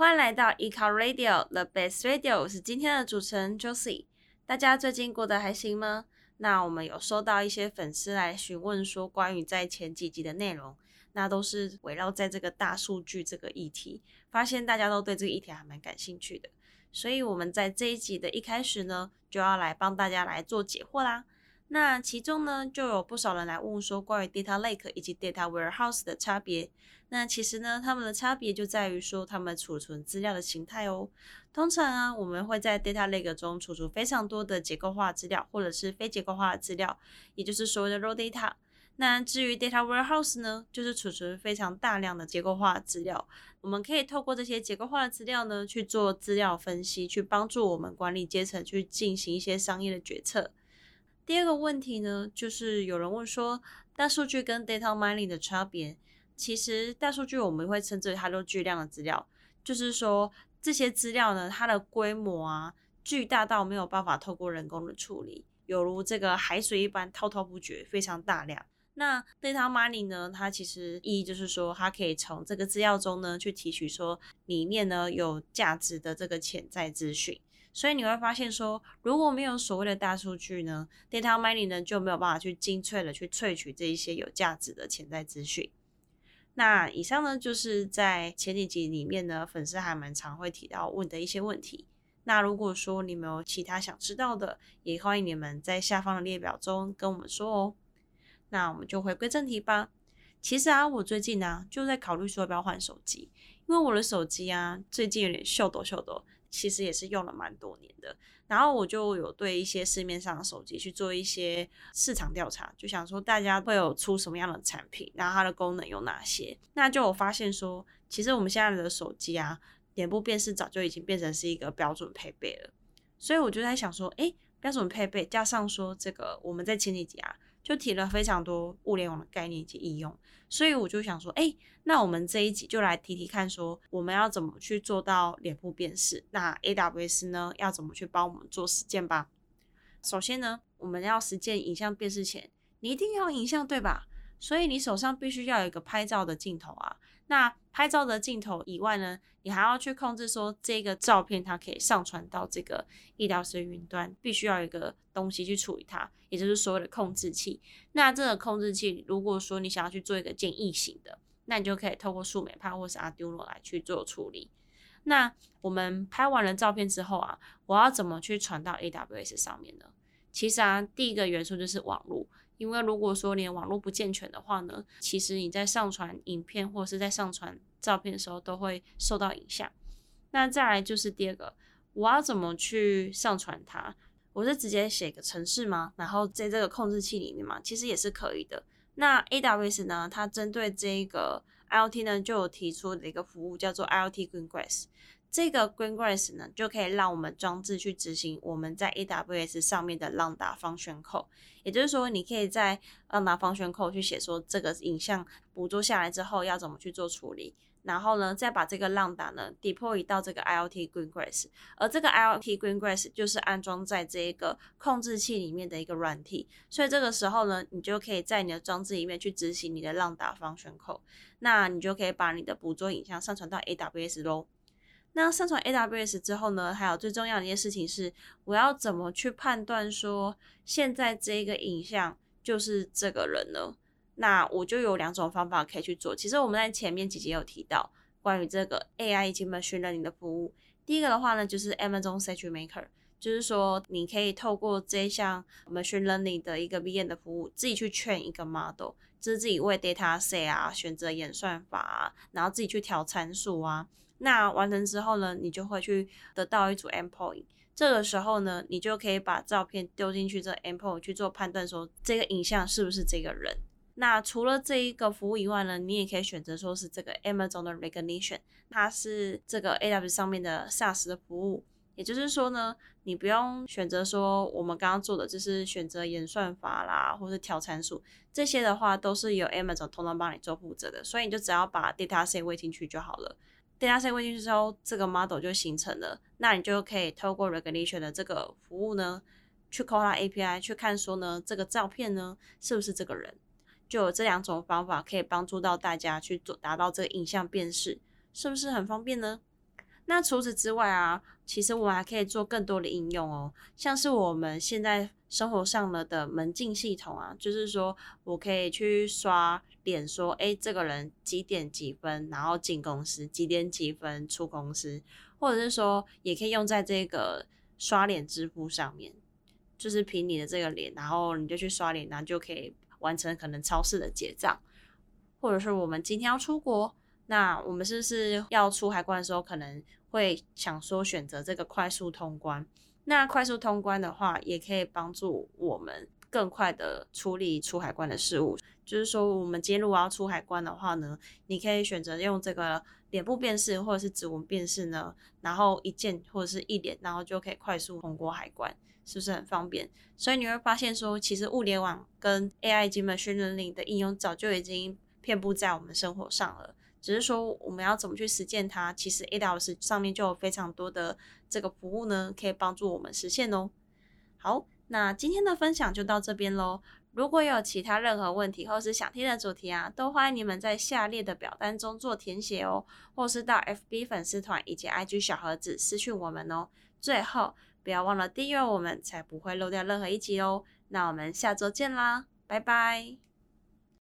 欢迎来到 eCar Radio The Best Radio，我是今天的主持人 Josie。大家最近过得还行吗？那我们有收到一些粉丝来询问说，关于在前几集的内容，那都是围绕在这个大数据这个议题，发现大家都对这个议题还蛮感兴趣的，所以我们在这一集的一开始呢，就要来帮大家来做解惑啦。那其中呢，就有不少人来问说，关于 data lake 以及 data warehouse 的差别。那其实呢，它们的差别就在于说，它们储存资料的形态哦。通常啊，我们会在 data lake 中储存非常多的结构化资料，或者是非结构化的资料，也就是所谓的 raw data。那至于 data warehouse 呢，就是储存非常大量的结构化资料。我们可以透过这些结构化的资料呢，去做资料分析，去帮助我们管理阶层去进行一些商业的决策。第二个问题呢，就是有人问说，大数据跟 data mining 的差别。其实大数据我们会称之为它都巨量的资料，就是说这些资料呢，它的规模啊巨大到没有办法透过人工的处理，犹如这个海水一般滔滔不绝，非常大量。那 data mining 呢，它其实意义就是说，它可以从这个资料中呢去提取说里面呢有价值的这个潜在资讯。所以你会发现说，如果没有所谓的大数据呢，data mining 呢就没有办法去精粹的去萃取这一些有价值的潜在资讯。那以上呢，就是在前几集里面呢，粉丝还蛮常会提到问的一些问题。那如果说你们有其他想知道的，也欢迎你们在下方的列表中跟我们说哦。那我们就回归正题吧。其实啊，我最近呢、就在考虑说要不要换手机，因为我的手机啊最近有点秀逗秀逗。其实也是用了蛮多年的，然后我就有对一些市面上的手机去做一些市场调查，就想说大家会有出什么样的产品，然后它的功能有哪些。那就有发现说，其实我们现在的手机啊，脸部辨识早就已经变成是一个标准配备了。所以我就在想说，诶，标准配备加上说这个，我们在前几集啊。就提了非常多物联网的概念以及应用，所以我就想说，哎、那我们这一集就来提提看，说我们要怎么去做到脸部辨识？那 AWS 呢，要怎么去帮我们做实践吧？首先呢，我们要实践影像辨识前，你一定要影像，对吧？所以你手上必须要有一个拍照的镜头啊。那拍照的镜头以外呢，你还要去控制说这个照片它可以上传到这个医疗式云端，必须要有一个东西去处理它，也就是所谓的控制器。那这个控制器，如果说你想要去做一个建异形的，那你就可以透过树莓派或是 Arduino 来去做处理。那我们拍完了照片之后啊，我要怎么去传到 AWS 上面呢？其实啊，第一个元素就是网络。因为如果说连网络不健全的话呢，其实你在上传影片或者是在上传照片的时候都会受到影响。那再来就是第二个，我要怎么去上传它？我是直接写个程式吗？然后在这个控制器里面嘛，其实也是可以的。那 AWS 呢，它针对这个 IoT 呢，就有提出的一个服务叫做 IoT Greengrass。这个 Greengrass 呢，就可以让我们装置去执行我们在 AWS 上面的 Lambda 方选口也就是说，你可以在 Lambda 方选口去写说这个影像捕捉下来之后要怎么去做处理，然后呢，再把这个 Lambda 呢 deploy 到这个 IoT Greengrass，而这个 IoT Greengrass 就是安装在这一个控制器里面的一个软体，所以这个时候呢，你就可以在你的装置里面去执行你的 Lambda 方选口那你就可以把你的捕捉影像上传到 AWS 喽。那上传 AWS 之后呢，还有最重要的一件事情是，我要怎么去判断说现在这个影像就是这个人呢？那我就有两种方法可以去做。其实我们在前面几集有提到关于这个 AI 以及 Machine Learning 的服务。第一个的话呢，就是 Amazon SageMaker，就是说你可以透过这一项 Machine Learning 的一个 VM 的服务，自己去 train 一个 model，就是自己为 dataset 啊选择演算法啊，然后自己去调参数啊。那完成之后呢，你就会去得到一组 endpoint。这个时候呢，你就可以把照片丢进去这 endpoint 去做判断，说这个影像是不是这个人。那除了这一个服务以外呢，你也可以选择说是这个 Amazon 的 Recognition，它是这个 AWS 上面的 SaaS 的服务。也就是说呢，你不用选择说我们刚刚做的就是选择演算法啦，或者调参数这些的话，都是由 Amazon 统统帮你做负责的。所以你就只要把 dataset 喂进去就好了。dataset 喂进去之后，这个 model 就形成了。那你就可以透过 recognition 的这个服务呢，去 call 它 API，去看说呢，这个照片呢是不是这个人。就有这两种方法可以帮助到大家去做达到这个影像辨识，是不是很方便呢？那除此之外啊，其实我们还可以做更多的应用哦，像是我们现在生活上了的门禁系统啊，就是说我可以去刷脸，说，哎，这个人几点几分，然后进公司，几点几分出公司，或者是说，也可以用在这个刷脸支付上面，就是凭你的这个脸，然后你就去刷脸，然后就可以完成可能超市的结账，或者是我们今天要出国，那我们是不是要出海关的时候可能？会想说选择这个快速通关，那快速通关的话，也可以帮助我们更快的处理出海关的事务。就是说，我们今天如果要出海关的话呢，你可以选择用这个脸部辨识或者是指纹辨识呢，然后一键或者是一脸，然后就可以快速通过海关，是不是很方便？所以你会发现说，其实物联网跟 AI 及 Machine Learning 的应用早就已经遍布在我们生活上了。只是说我们要怎么去实践它，其实 AWS 上面就有非常多的这个服务呢，可以帮助我们实现哦。好，那今天的分享就到这边喽。如果有其他任何问题或是想听的主题啊，都欢迎你们在下列的表单中做填写哦，或是到 FB 粉丝团以及 IG 小盒子私讯我们哦。最后，不要忘了订阅我们，才不会漏掉任何一集哦。那我们下周见啦，拜拜。